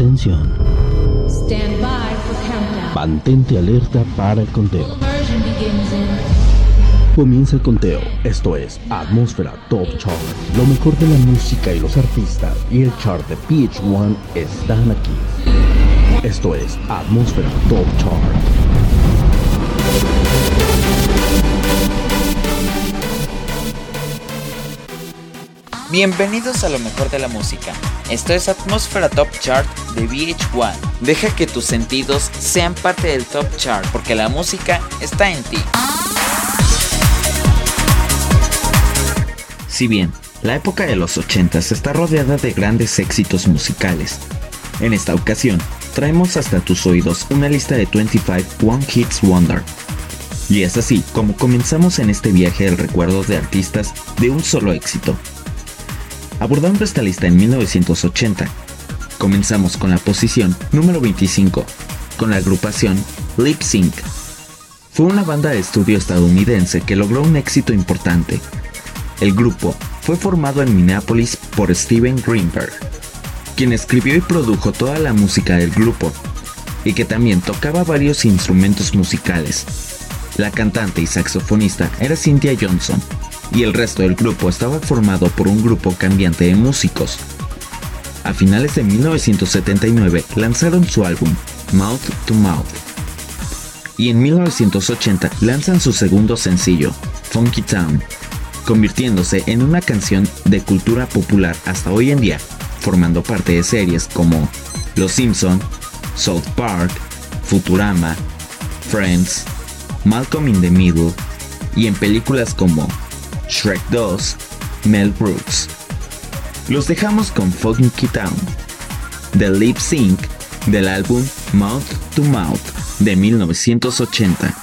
Atención. Stand by for countdown. Mantente alerta para el conteo. Comienza el conteo. Esto es Atmósfera Top Chart. Lo mejor de la música y los artistas y el chart de PH1 están aquí. Esto es Atmósfera Top Chart. Bienvenidos a lo mejor de la música. Esto es Atmósfera Top Chart de VH1. Deja que tus sentidos sean parte del Top Chart porque la música está en ti. Si bien la época de los 80s está rodeada de grandes éxitos musicales, en esta ocasión traemos hasta tus oídos una lista de 25 One Hits Wonder. Y es así como comenzamos en este viaje del recuerdo de artistas de un solo éxito. Abordando esta lista en 1980, comenzamos con la posición número 25, con la agrupación Lip Sync. Fue una banda de estudio estadounidense que logró un éxito importante. El grupo fue formado en Minneapolis por Steven Greenberg, quien escribió y produjo toda la música del grupo, y que también tocaba varios instrumentos musicales. La cantante y saxofonista era Cynthia Johnson, y el resto del grupo estaba formado por un grupo cambiante de músicos. A finales de 1979 lanzaron su álbum Mouth to Mouth. Y en 1980 lanzan su segundo sencillo, Funky Town, convirtiéndose en una canción de cultura popular hasta hoy en día, formando parte de series como Los Simpson, South Park, Futurama, Friends, Malcolm in the Middle y en películas como Shrek 2, Mel Brooks. Los dejamos con Funky Town, The Lip Sync del álbum Mouth to Mouth de 1980.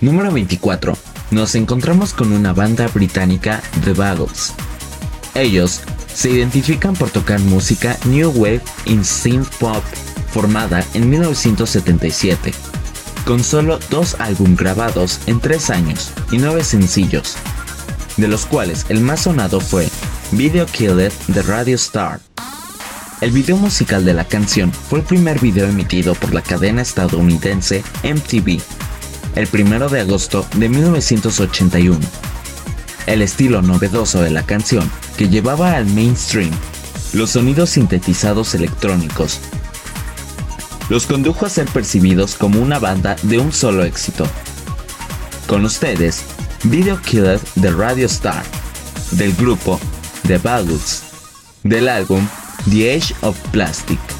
Número 24 nos encontramos con una banda británica The Buggles. Ellos se identifican por tocar música New Wave in Synth Pop, formada en 1977, con solo dos álbumes grabados en tres años y nueve sencillos, de los cuales el más sonado fue Video Killed de Radio Star. El video musical de la canción fue el primer video emitido por la cadena estadounidense MTV, el 1 de agosto de 1981. El estilo novedoso de la canción, que llevaba al mainstream los sonidos sintetizados electrónicos, los condujo a ser percibidos como una banda de un solo éxito. Con ustedes, Video Killer de Radio Star, del grupo The Buggles, del álbum The Age of Plastic.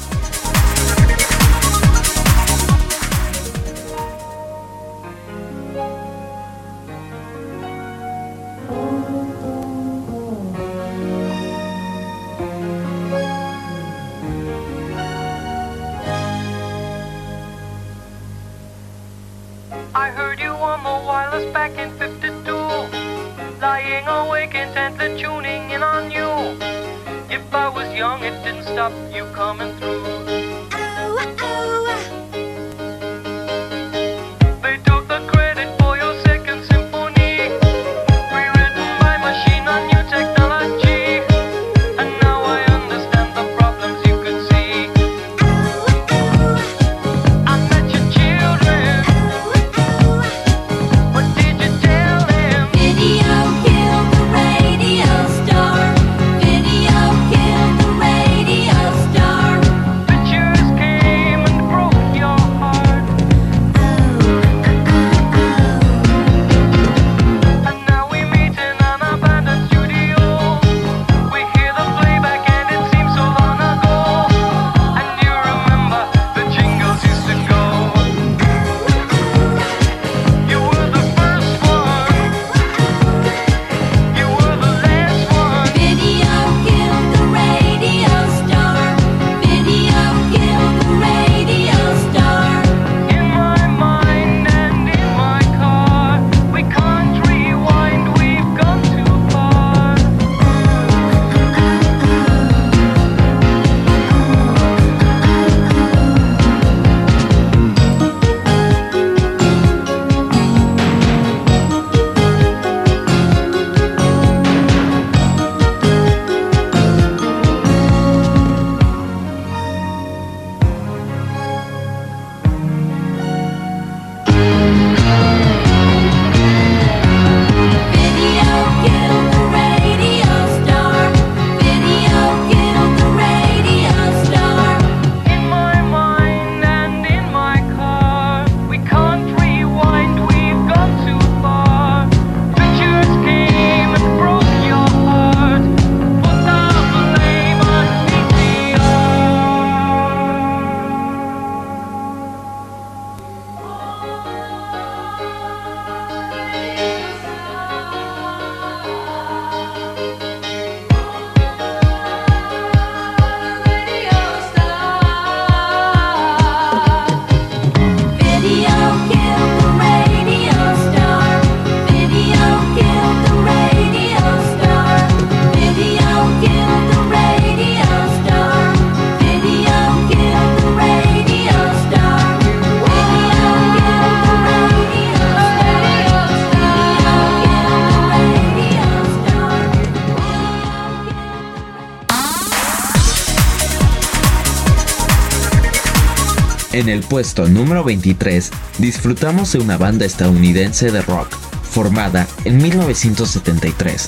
En el puesto número 23 disfrutamos de una banda estadounidense de rock formada en 1973.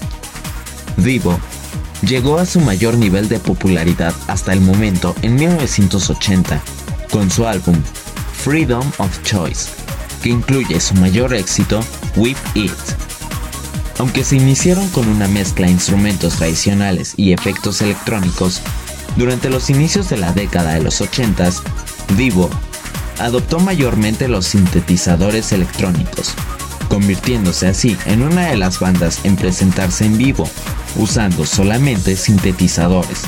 Divo llegó a su mayor nivel de popularidad hasta el momento en 1980 con su álbum Freedom of Choice, que incluye su mayor éxito Whip It. Aunque se iniciaron con una mezcla de instrumentos tradicionales y efectos electrónicos, durante los inicios de la década de los 80s, Divo adoptó mayormente los sintetizadores electrónicos, convirtiéndose así en una de las bandas en presentarse en vivo, usando solamente sintetizadores.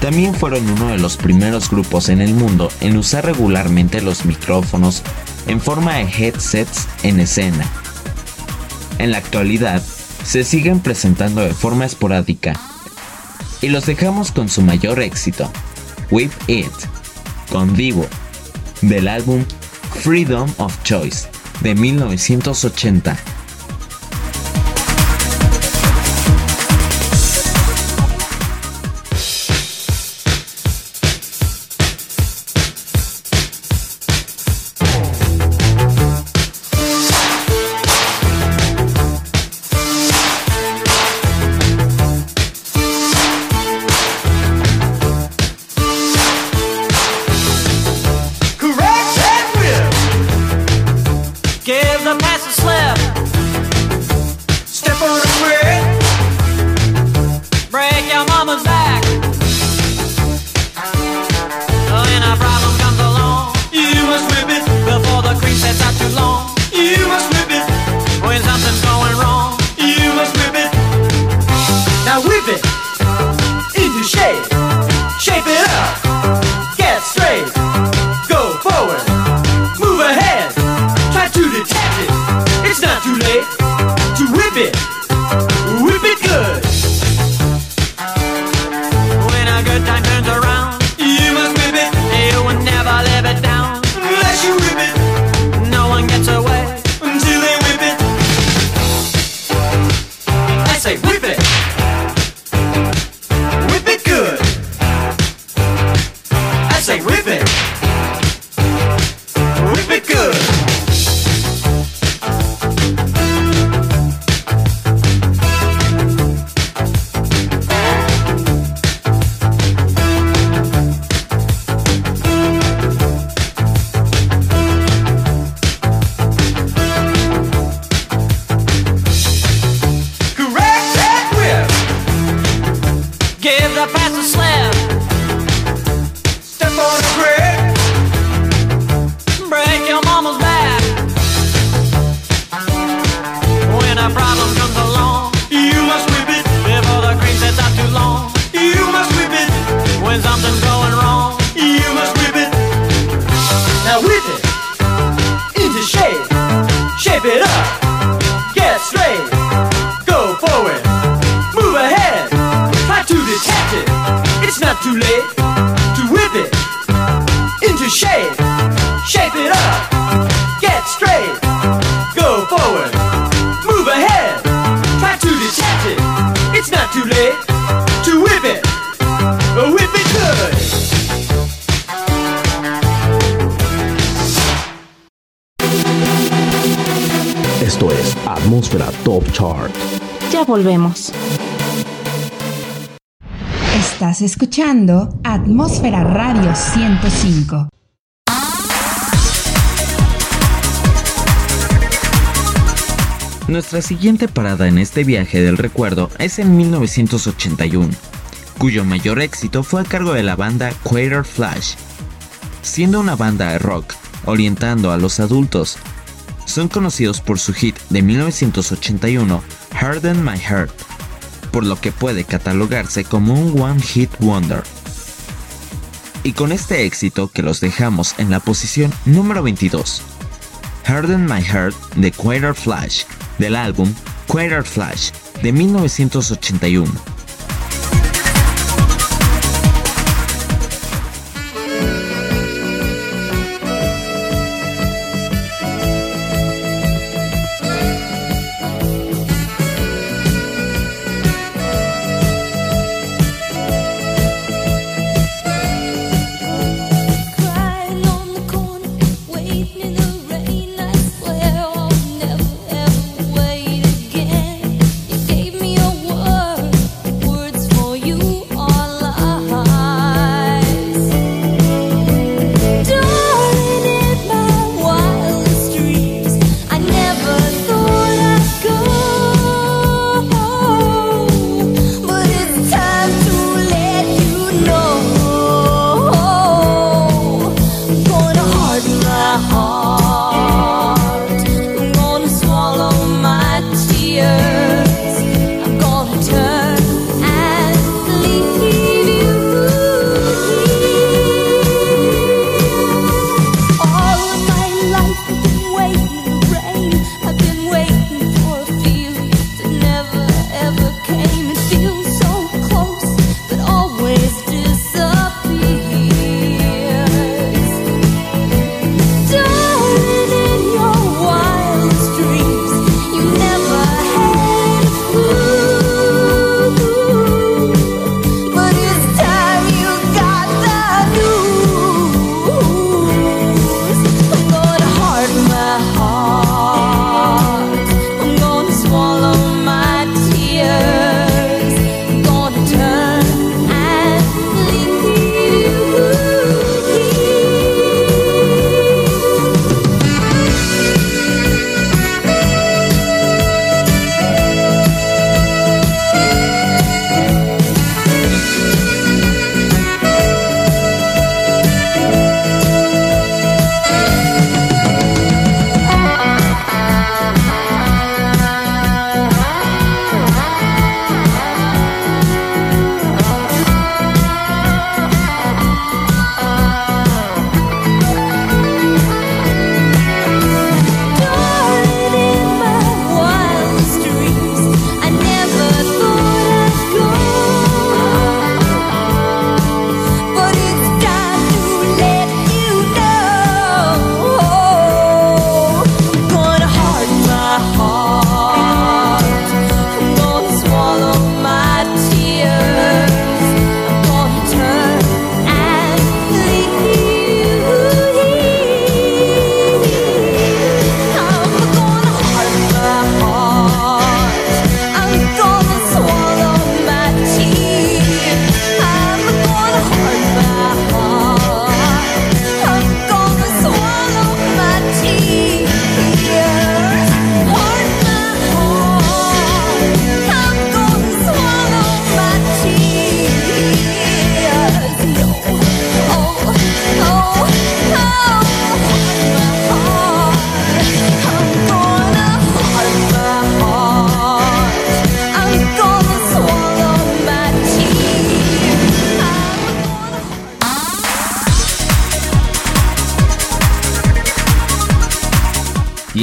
También fueron uno de los primeros grupos en el mundo en usar regularmente los micrófonos en forma de headsets en escena. En la actualidad, se siguen presentando de forma esporádica. Y los dejamos con su mayor éxito, Whip It, con Divo, del álbum Freedom of Choice de 1980. Volvemos. Estás escuchando Atmósfera Radio 105. Nuestra siguiente parada en este viaje del recuerdo es en 1981, cuyo mayor éxito fue a cargo de la banda Quater Flash. Siendo una banda de rock orientando a los adultos, son conocidos por su hit de 1981, Harden My Heart, por lo que puede catalogarse como un One Hit Wonder. Y con este éxito que los dejamos en la posición número 22, Harden My Heart de Quater Flash, del álbum Quater Flash de 1981.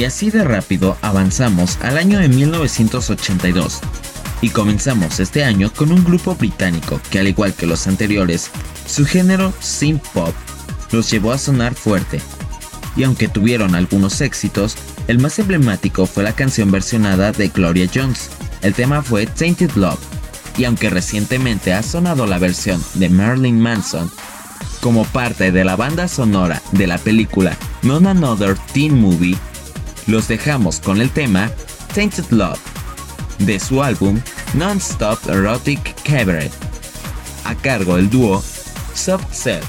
Así de rápido avanzamos al año de 1982 y comenzamos este año con un grupo británico que al igual que los anteriores, su género synth pop los llevó a sonar fuerte. Y aunque tuvieron algunos éxitos, el más emblemático fue la canción versionada de Gloria Jones. El tema fue Tainted Love. Y aunque recientemente ha sonado la versión de Marilyn Manson como parte de la banda sonora de la película None Another Teen Movie, los dejamos con el tema Tainted Love de su álbum Non-Stop Erotic Cabaret, a cargo del dúo Soft Cell,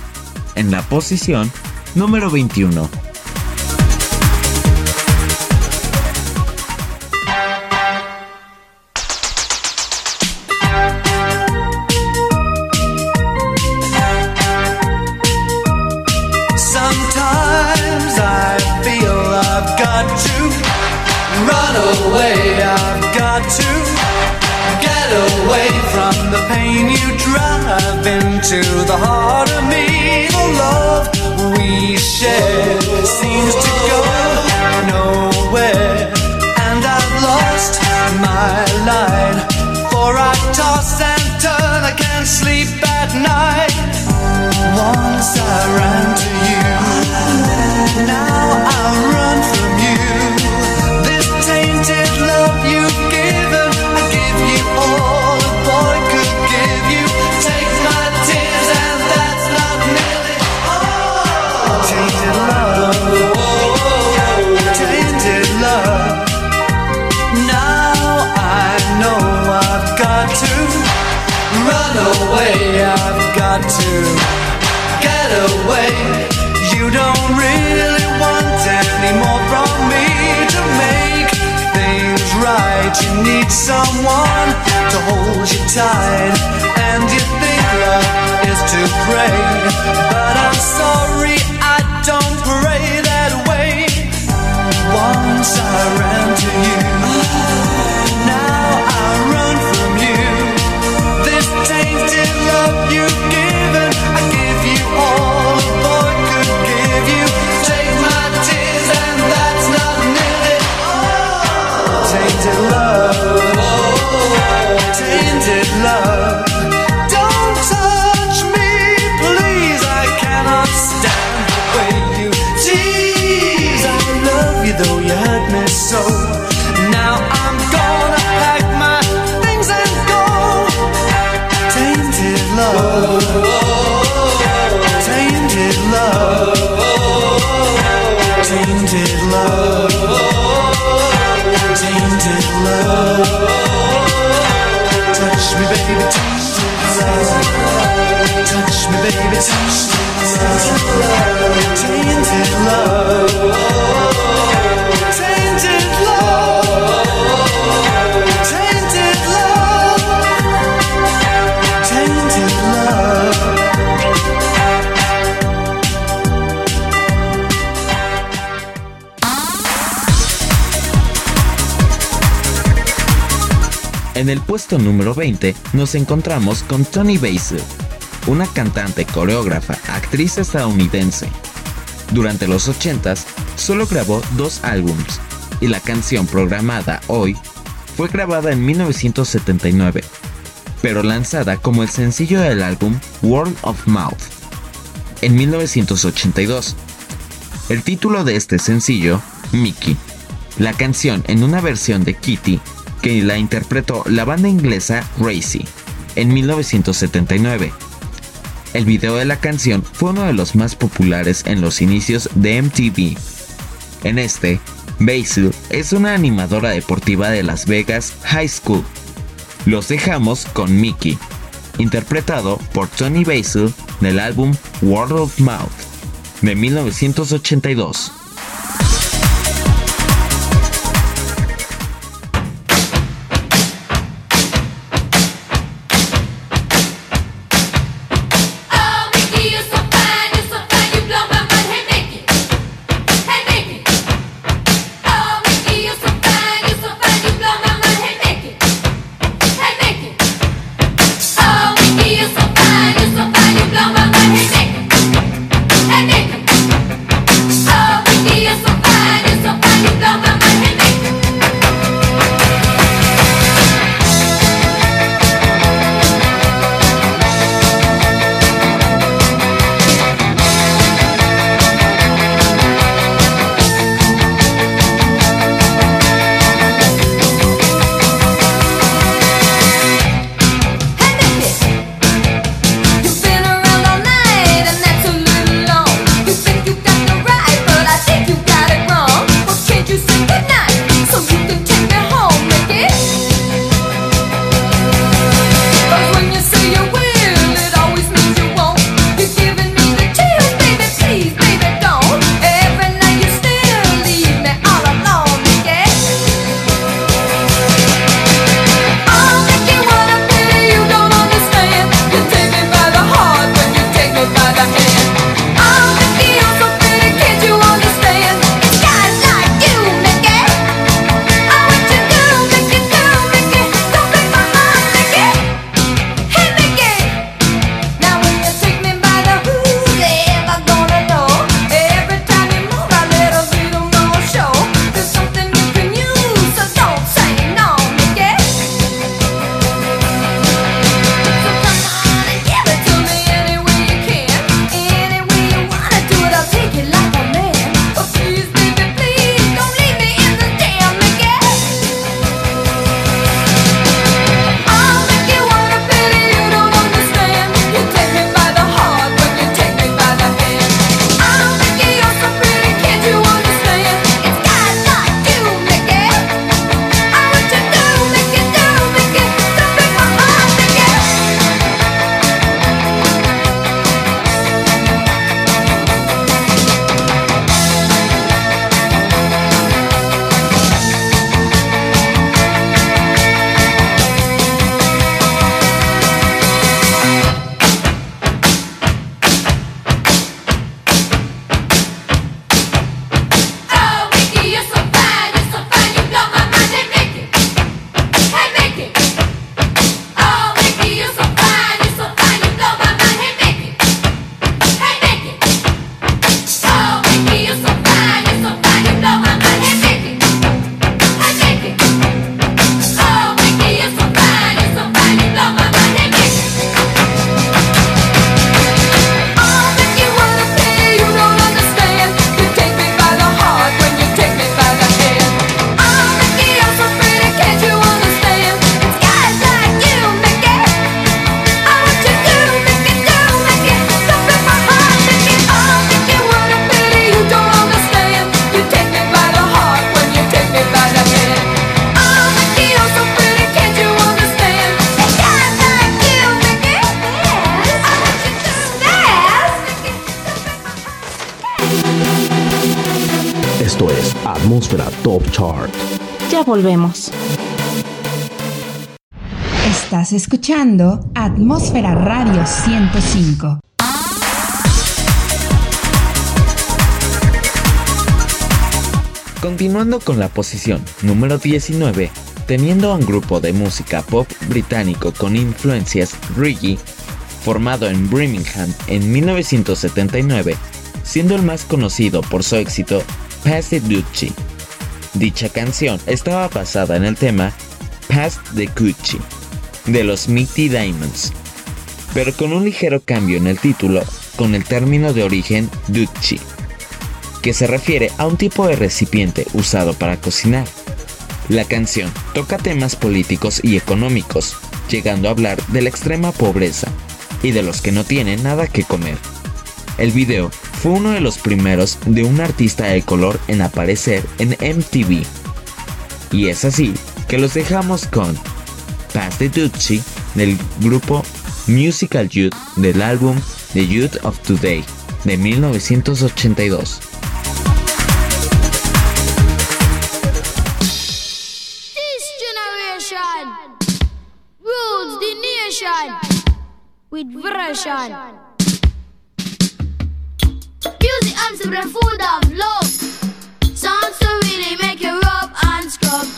en la posición número 21. Someone to hold you tight, and you think love is to pray. But I'm sorry, En el puesto número 20 nos encontramos con Tony Basil, una cantante, coreógrafa, actriz estadounidense. Durante los 80s solo grabó dos álbums y la canción programada hoy fue grabada en 1979, pero lanzada como el sencillo del álbum World of Mouth en 1982. El título de este sencillo, Mickey. La canción en una versión de Kitty que la interpretó la banda inglesa Racy en 1979. El video de la canción fue uno de los más populares en los inicios de MTV. En este, Basil es una animadora deportiva de Las Vegas High School. Los dejamos con Mickey, interpretado por Tony Basil del álbum World of Mouth de 1982. Estás escuchando Atmósfera Radio 105. Continuando con la posición número 19, teniendo a un grupo de música pop británico con influencias reggae, formado en Birmingham en 1979, siendo el más conocido por su éxito Pass the Duchy. Dicha canción estaba basada en el tema Pass the Gucci de los Mighty Diamonds, pero con un ligero cambio en el título con el término de origen Duchy que se refiere a un tipo de recipiente usado para cocinar. La canción toca temas políticos y económicos, llegando a hablar de la extrema pobreza y de los que no tienen nada que comer. El video fue uno de los primeros de un artista de color en aparecer en MTV. Y es así que los dejamos con Pass the del grupo Musical Youth del álbum The Youth of Today de 1982. This generation rules the nation with version. Music and the of love. Songs to really make you rub and scrub.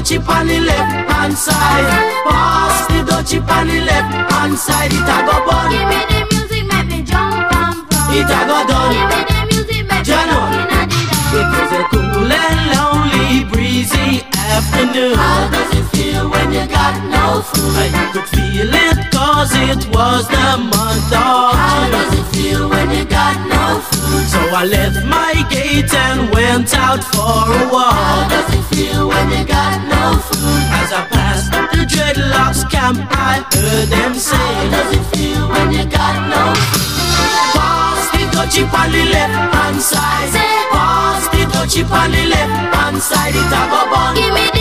Dutchie on the left hand side. Pass the dutchie on the left hand side. It a go bun. give me the music, make me jump and prance. It a go done. Give me the music, make me rockin' and It was a cool and lonely, breezy afternoon. How does it feel when you got no food? I could feel it cause it was the month of How does it feel when you got no food? So I left my gate and went out for a walk. How does it feel when you got no food? As I passed the dreadlocks camp, I heard them say, How does it feel when you got no food? Pass the dutchie on the left hand side. Pass the dutchie on the left hand side. It a go bun. Give me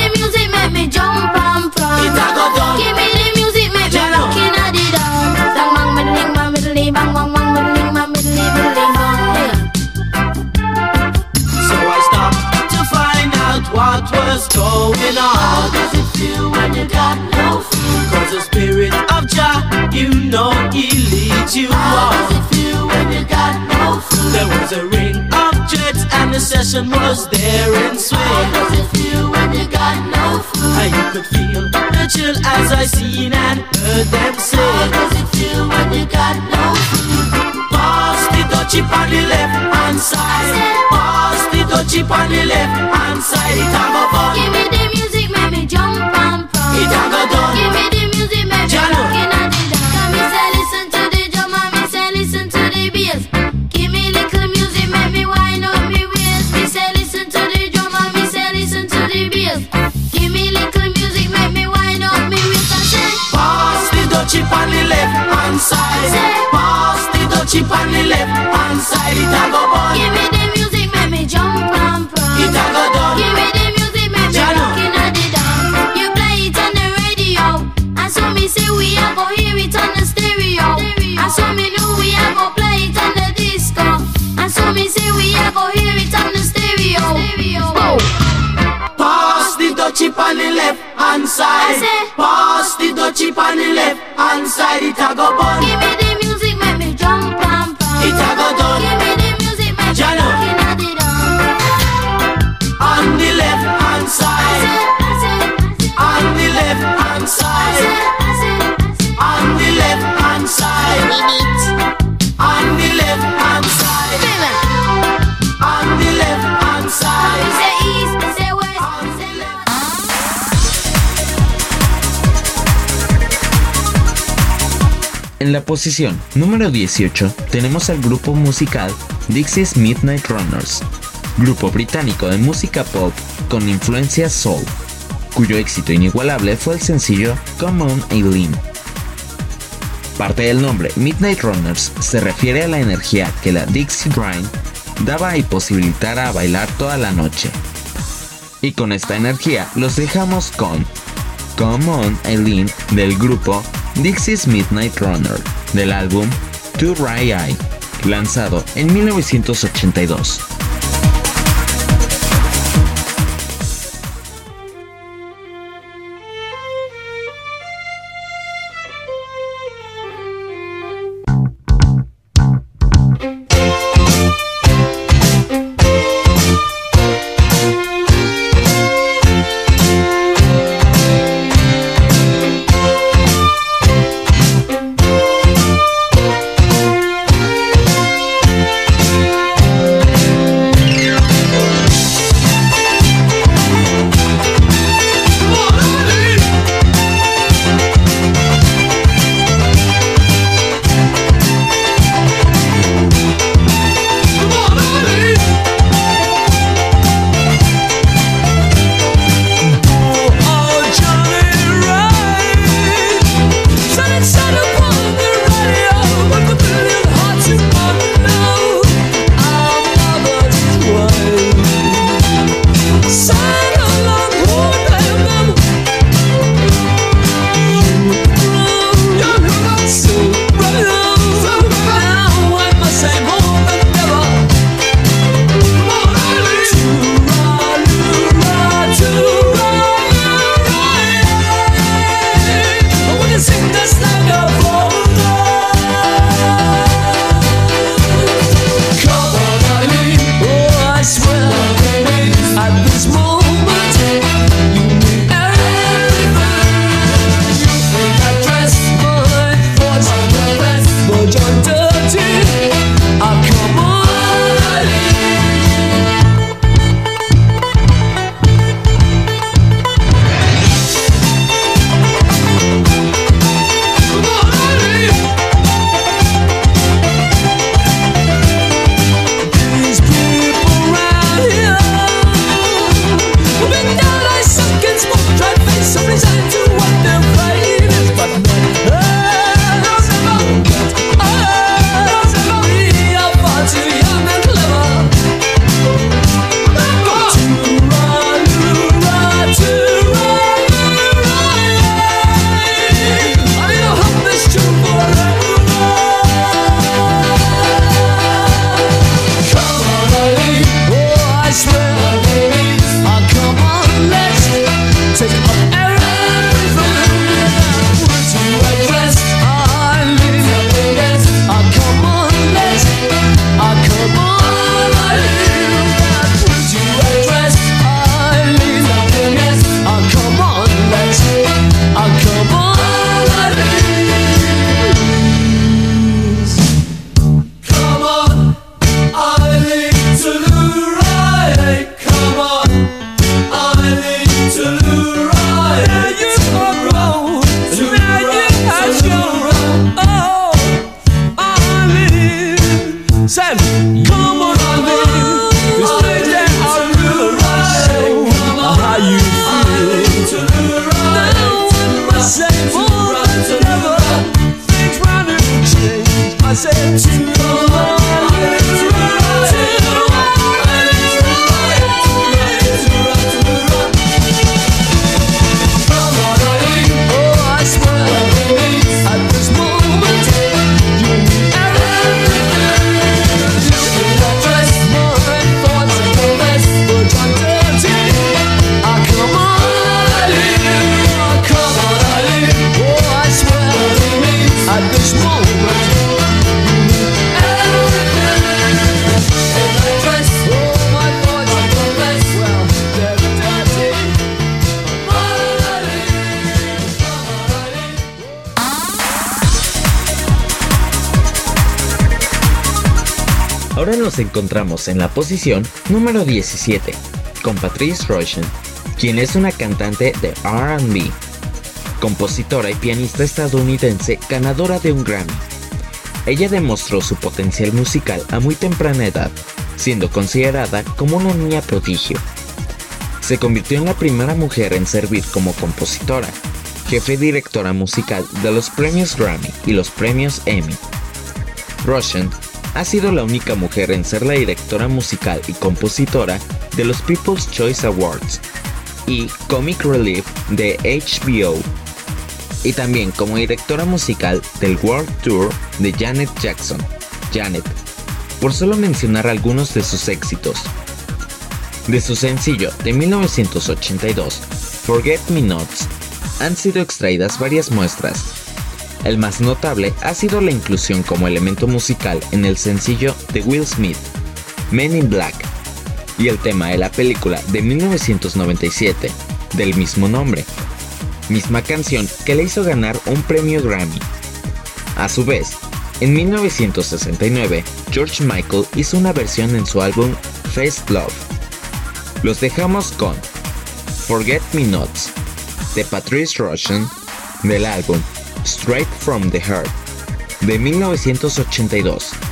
leads you How does it feel when you got no food? There was a ring of dreads and the session was there in swing. How does it feel when you got no food? And you could feel the chill as I seen and heard them say. How does it feel when you got no food? Pass the dutchie on the left hand side. Pass the dutchie on the left hand side. It a go bun. Give me the music, make me jump and prance. It a go done. Give me the music, make me Jano. Pass the dutchie on the left hand side. It a go bun. Give me the music, make me jump and prance. It a go done. Give me the music, make me rockin' and the dance. You play it on the radio, and so me say we a go hear it on the stereo. And so me know we a go play it on the disco. And so me say we a go hear it on the stereo. Pass the dutchie on the left hand side. Pass the dutchie on the left hand side. It a go bun. Give me the posición número 18 tenemos al grupo musical Dixie's Midnight Runners, grupo británico de música pop con influencia soul, cuyo éxito inigualable fue el sencillo Come On Eileen. Parte del nombre Midnight Runners se refiere a la energía que la Dixie Grind daba y posibilitara a bailar toda la noche. Y con esta energía los dejamos con Come On Eileen del grupo Dixie's Midnight Runner del álbum To Right Eye, lanzado en 1982. Encontramos en la posición número 17 con Patrice Rushen, quien es una cantante de RB, compositora y pianista estadounidense ganadora de un Grammy. Ella demostró su potencial musical a muy temprana edad, siendo considerada como una niña prodigio. Se convirtió en la primera mujer en servir como compositora, jefe directora musical de los premios Grammy y los premios Emmy. Russian ha sido la única mujer en ser la directora musical y compositora de los People's Choice Awards y Comic Relief de HBO. y también como directora musical del World Tour de Janet Jackson, Janet, por solo mencionar algunos de sus éxitos. De su sencillo de 1982, Forget Me Nots, han sido extraídas varias muestras. El más notable ha sido la inclusión como elemento musical en el sencillo de Will Smith, Men in Black, y el tema de la película de 1997 del mismo nombre, misma canción que le hizo ganar un premio Grammy. A su vez, en 1969, George Michael hizo una versión en su álbum Face Love. Los dejamos con Forget Me Nots de Patrice Rushen del álbum Straight from the Heart de 1982.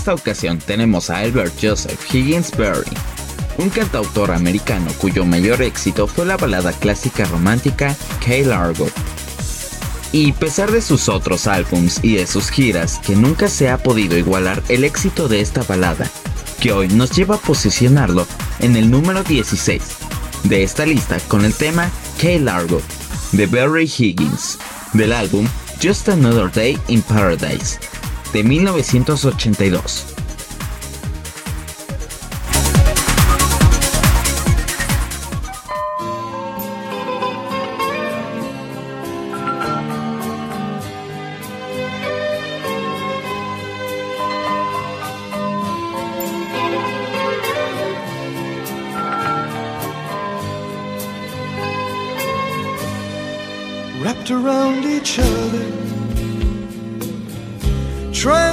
Esta ocasión tenemos a Albert Joseph Higgins Berry, un cantautor americano cuyo mayor éxito fue la balada clásica romántica Kay Largo. Y pesar de sus otros álbums y de sus giras, que nunca se ha podido igualar el éxito de esta balada, que hoy nos lleva a posicionarlo en el número 16 de esta lista con el tema Kay Largo de Barry Higgins, del álbum Just Another Day in Paradise de 1982.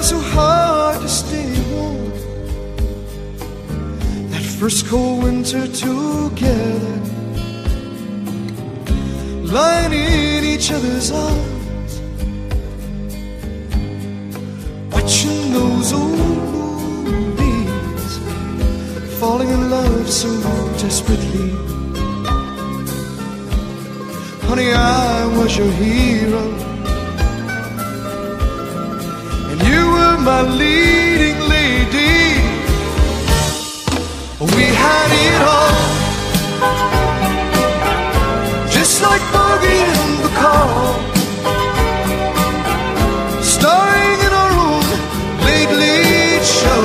So hard to stay warm. That first cold winter together, lying in each other's arms, watching those old movies, falling in love so desperately. Honey, I was your hero. My leading lady. We had it all. Just like Bogey and the call. Starring in our own late, late show.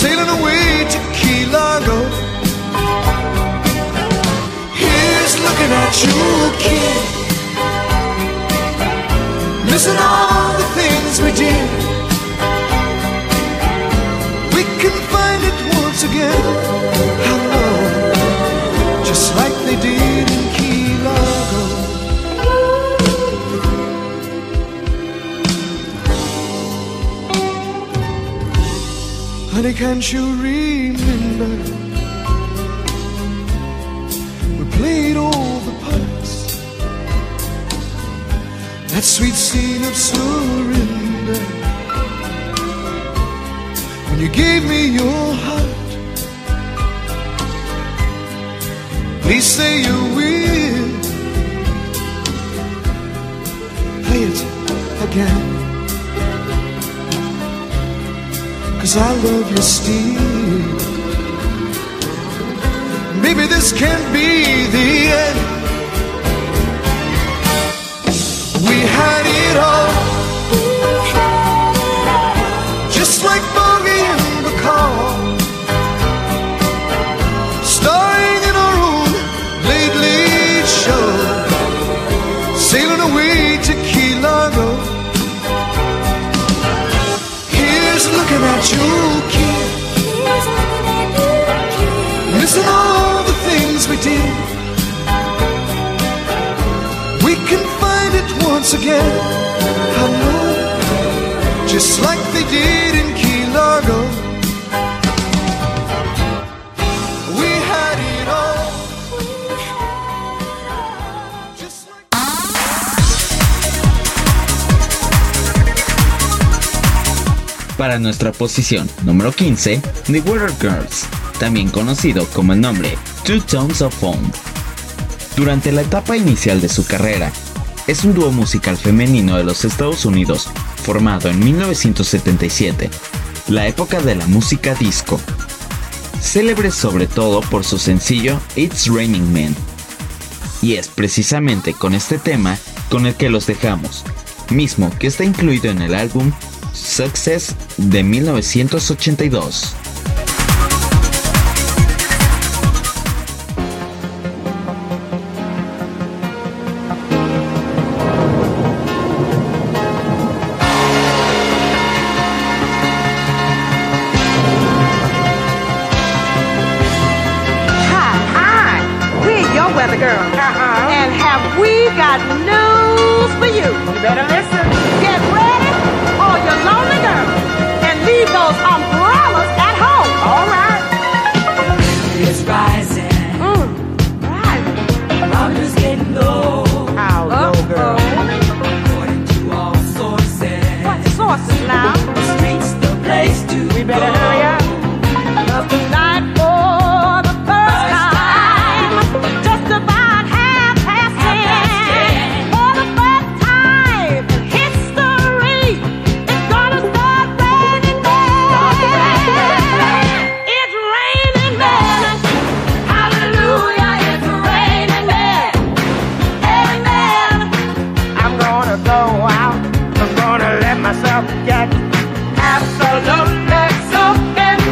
Sailing away to Key Largo. Here's looking at you, kid. Missing all things we did. We can find it once again. Long? Just like they did in Key Largo. Honey, can't you remember? We played all the parts. That sweet scene of surrender. You gave me your heart. Please say you will. Play it again. Cause I love you still. Maybe this can't be the end. We had it all. Looking at you, kid. Missing all the things we did. We can find it once again. I know, just like they did in Para nuestra posición número 15, The Water Girls, también conocido como el nombre Two Tones of Foam. Durante la etapa inicial de su carrera, es un dúo musical femenino de los Estados Unidos formado en 1977, la época de la música disco. Célebre sobre todo por su sencillo It's Raining Men. Y es precisamente con este tema con el que los dejamos, mismo que está incluido en el álbum Success de 1982. Absolute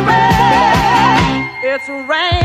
rain. It's rain.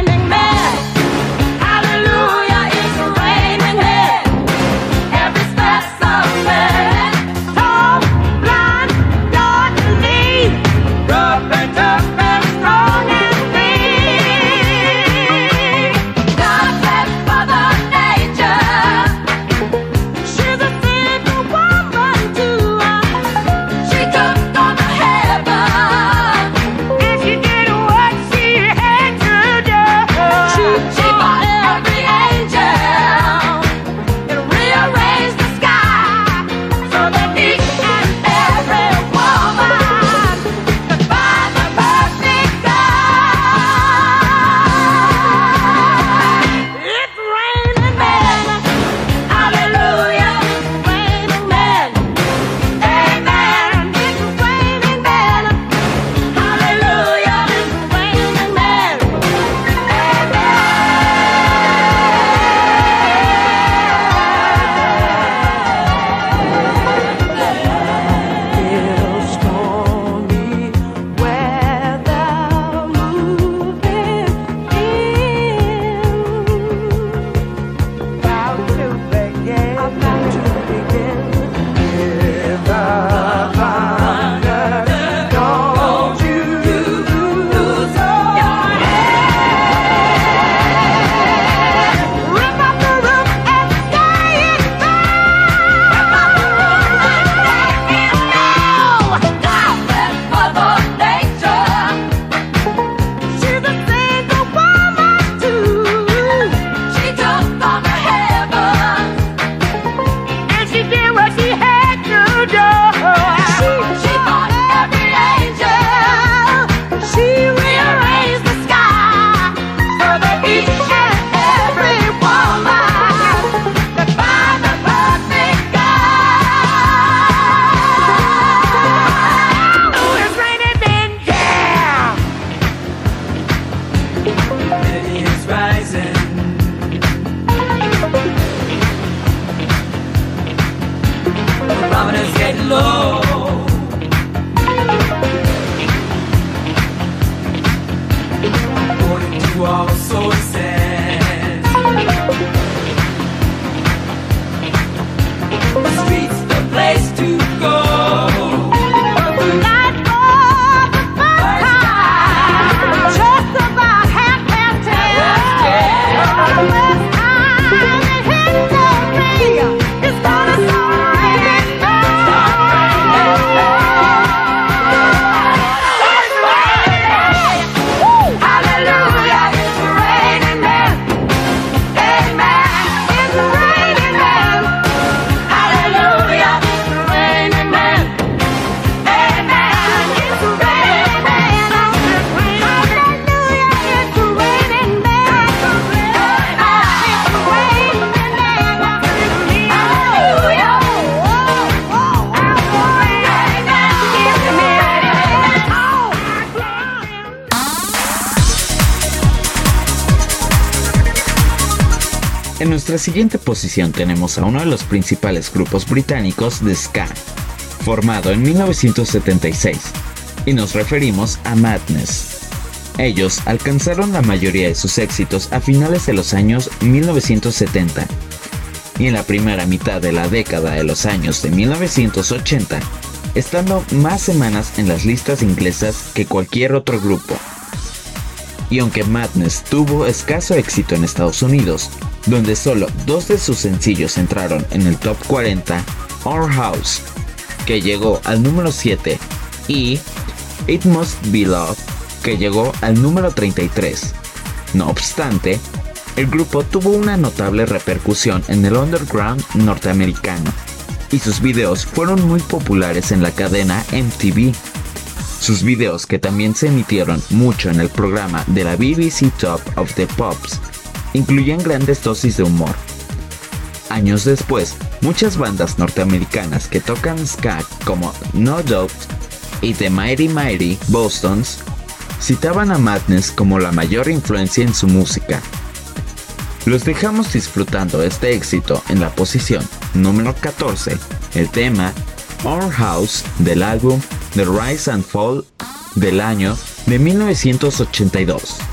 Nuestra siguiente posición tenemos a uno de los principales grupos británicos de ska, formado en 1976, y nos referimos a Madness. Ellos alcanzaron la mayoría de sus éxitos a finales de los años 1970, y en la primera mitad de la década de los años de 1980, estando más semanas en las listas inglesas que cualquier otro grupo. Y aunque Madness tuvo escaso éxito en Estados Unidos, donde solo dos de sus sencillos entraron en el top 40, Our House, que llegó al número 7, y It Must Be Love, que llegó al número 33. No obstante, el grupo tuvo una notable repercusión en el underground norteamericano, y sus videos fueron muy populares en la cadena MTV. Sus videos que también se emitieron mucho en el programa de la BBC Top of the Pops incluían grandes dosis de humor. Años después, muchas bandas norteamericanas que tocan ska como No Doubt y The Mighty Mighty Bostons citaban a Madness como la mayor influencia en su música. Los dejamos disfrutando este éxito en la posición número 14, el tema Our House del álbum The Rise and Fall del año de 1982.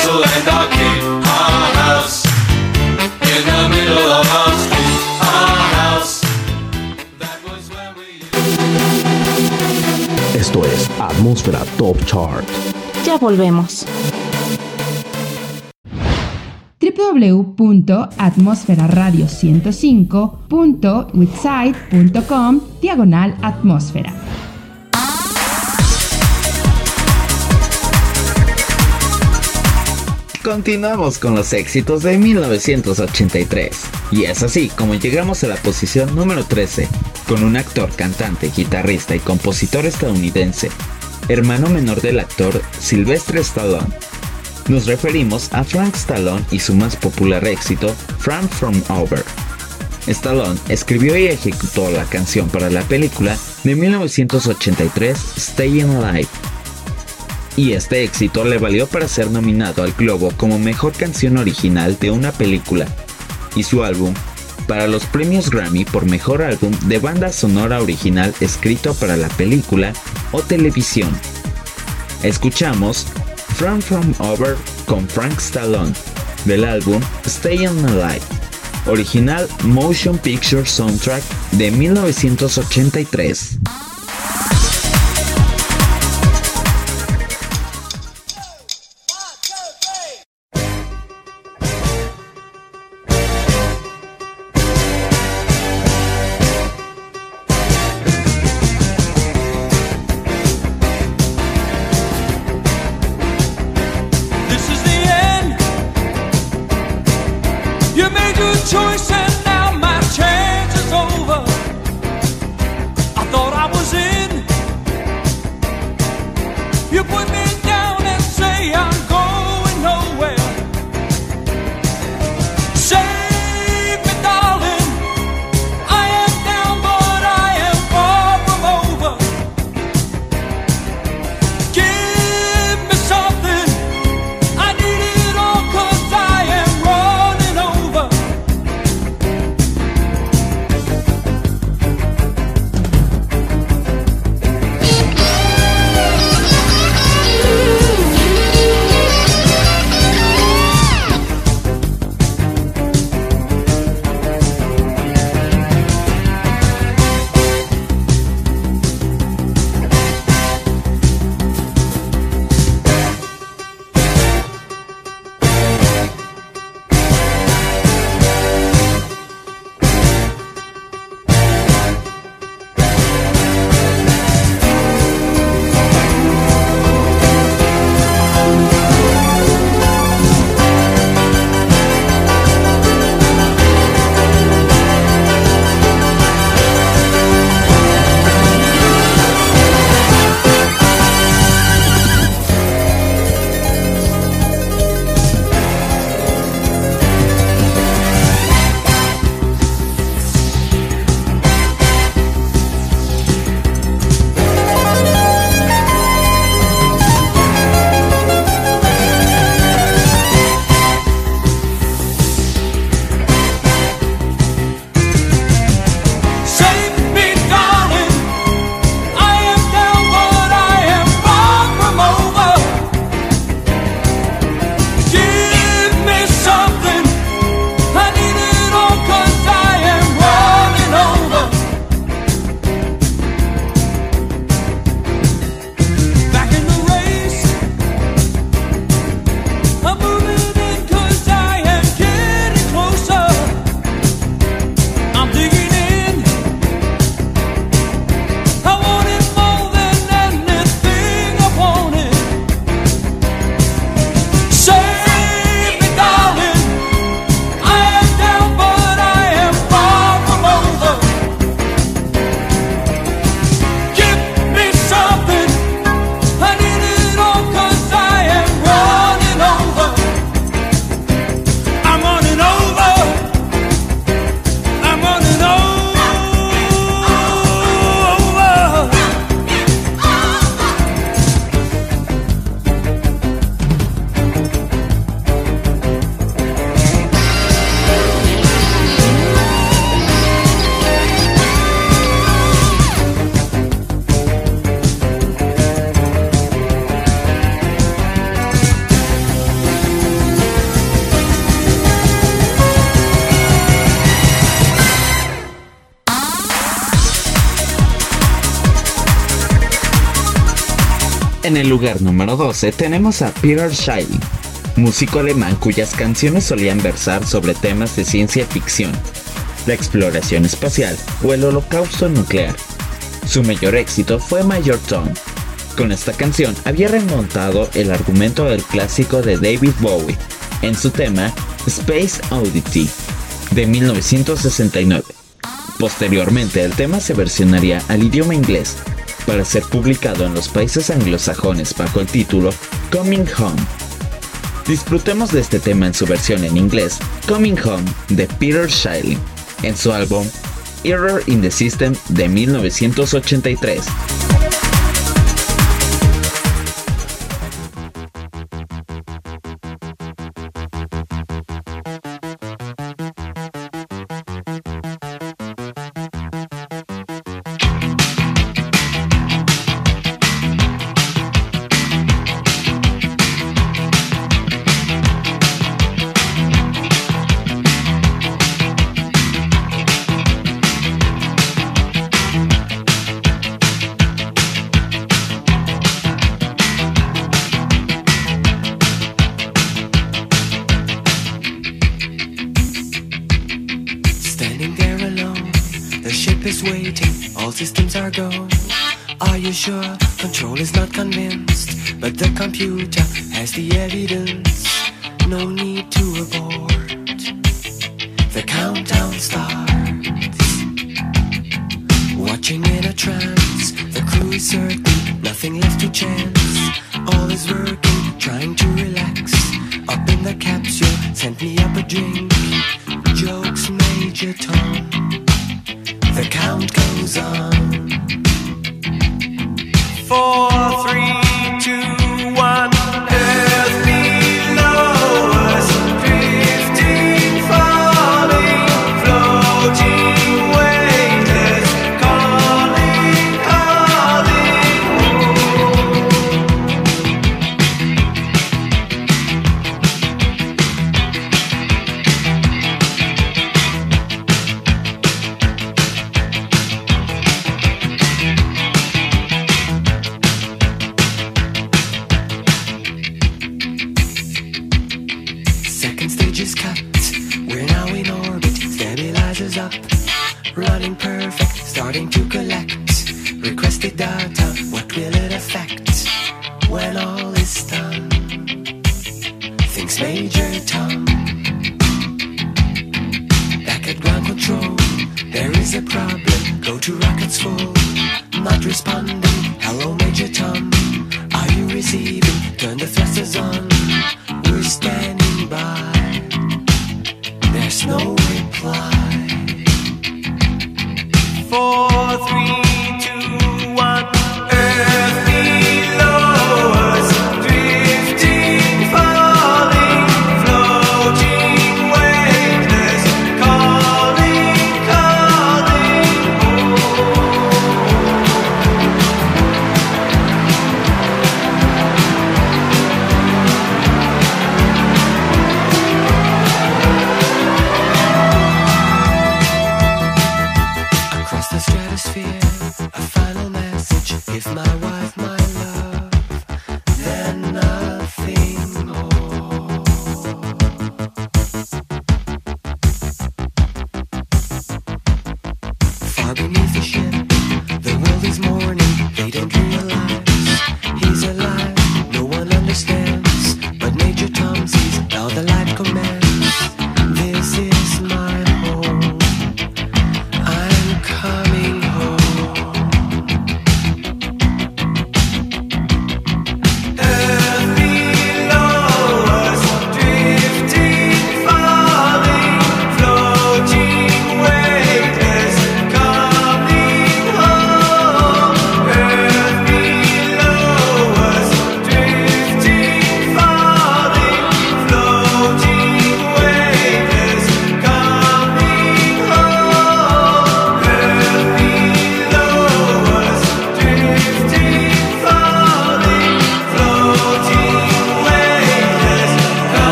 Castle and our keep. Our house in the middle of our street. Our house. That was where we. Esto es Atmósfera Top Chart. Ya volvemos. www.atmosferaradio105.witsite.com diagonal atmósfera. Continuamos con los éxitos de 1983. Y es así como llegamos a la posición número 13, con un actor, cantante, guitarrista y compositor estadounidense, hermano menor del actor Sylvester Stallone. Nos referimos a Frank Stallone y su más popular éxito, Frank From Over. Stallone escribió y ejecutó la canción para la película de 1983 Staying Alive y este éxito le valió para ser nominado al Globo como Mejor Canción Original de una película, y su álbum para los premios Grammy por Mejor Álbum de Banda Sonora Original escrito para la película o televisión. Escuchamos From From Over con Frank Stallone del álbum Stayin' Alive, original Motion Picture Soundtrack de 1983. El lugar número 12 tenemos a Peter Schilling, músico alemán cuyas canciones solían versar sobre temas de ciencia ficción, la exploración espacial o el holocausto nuclear. Su mayor éxito fue Major Tom. Con esta canción había remontado el argumento del clásico de David Bowie en su tema Space Oddity de 1969. Posteriormente el tema se versionaría al idioma inglés para ser publicado en los países anglosajones bajo el título Coming Home. Disfrutemos de este tema en su versión en inglés, Coming Home, de Peter Schilling, en su álbum Error in the System de 1983.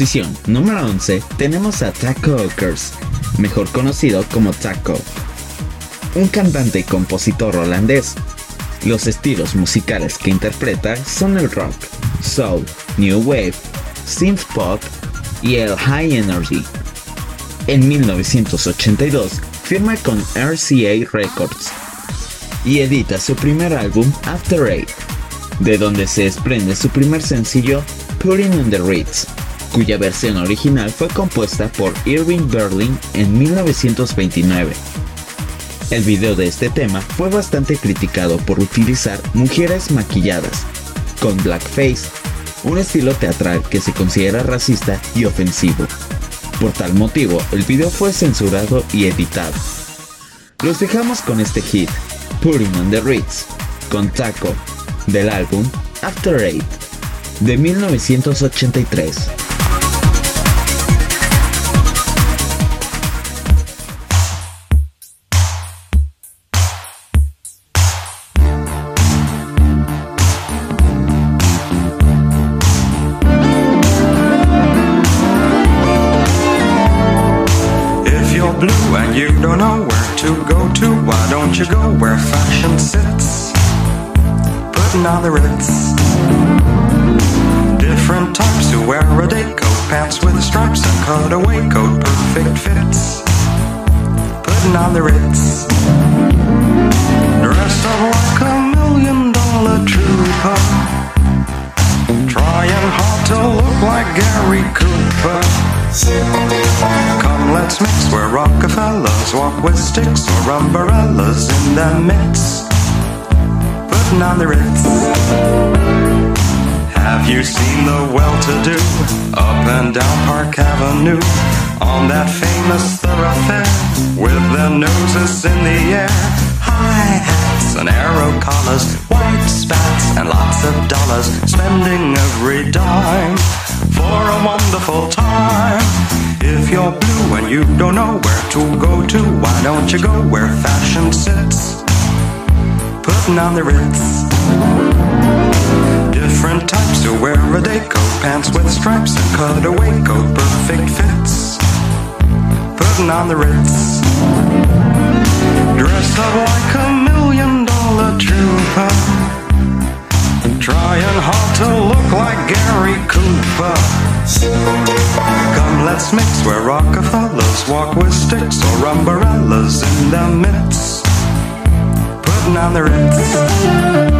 Posición número 11 tenemos a Taco Ockers, mejor conocido como Taco, un cantante y compositor holandés. Los estilos musicales que interpreta son el rock, soul, new wave, synth pop y el high energy. En 1982 firma con RCA Records y edita su primer álbum After Eight, de donde se desprende su primer sencillo Putting on the Ritz, cuya versión original fue compuesta por Irving Berlin en 1929. El video de este tema fue bastante criticado por utilizar mujeres maquilladas, con blackface, un estilo teatral que se considera racista y ofensivo. Por tal motivo, el video fue censurado y editado. Los dejamos con este hit, Putting on the Ritz, con Taco, del álbum After Eight, de 1983. You go where fashion sits? Putting on the ritz. Different types who wear a day coat, pants with stripes and cutaway coat, perfect fits. Putting on the ritz. Dressed up like a million dollar trooper. Trying hard to look like Gary Cooper. Let's mix where Rockefellers walk with sticks or umbrellas in their midst. Putting on the ritz. Have you seen the well-to-do up and down Park Avenue on that famous thoroughfare with their noses in the air? High hats and arrow collars, spats and lots of dollars, spending every dime for a wonderful time. If you're blue and you don't know where to go to, why don't you go where fashion sits? Putting on the ritz. Different types who wear a day coat, pants with stripes and cutaway coat, perfect fits. Putting on the ritz. Dressed up like a million dollar trooper. Trying hard to look like Gary Cooper. Come, let's mix where Rockefellers walk with sticks or umbrellas in their midst. Putting on the ritz.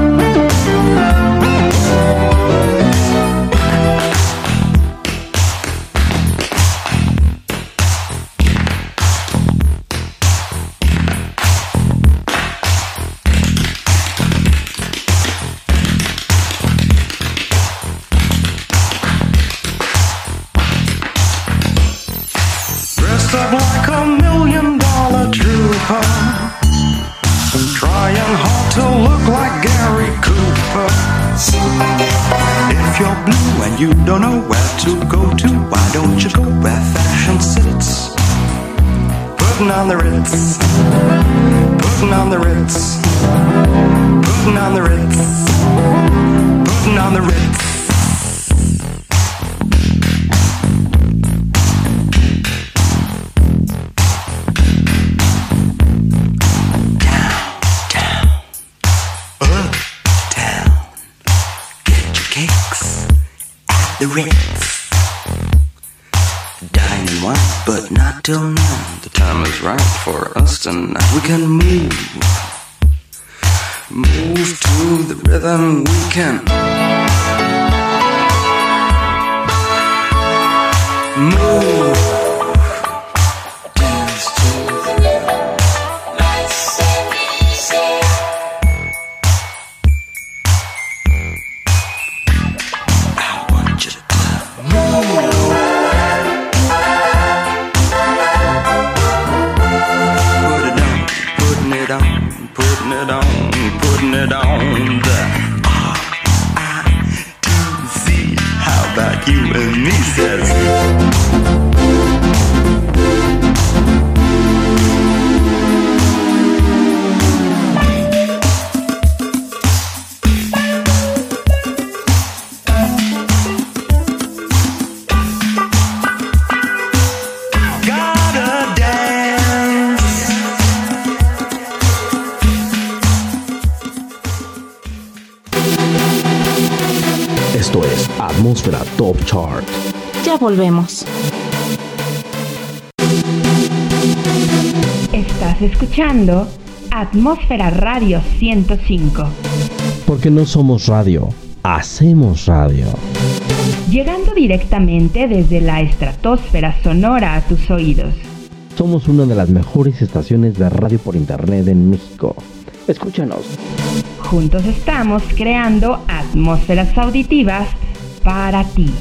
On the ritz. Putting on the ritz. Putting on the ritz. Putting on the ritz. Uptown. Get your kicks at the Ritz. Dining wine, but not till noon. The time is right for us tonight. We can move. Move to the rhythm we can. Move. Volvemos. Estás escuchando Atmósfera Radio 105. Porque no somos radio, hacemos radio. Llegando directamente desde la estratosfera sonora a tus oídos. Somos una de las mejores estaciones de radio por internet en México. Escúchanos. Juntos estamos creando atmósferas auditivas para ti.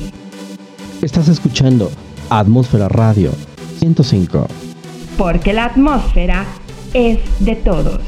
Estás escuchando Atmósfera Radio 105. Porque la atmósfera es de todos.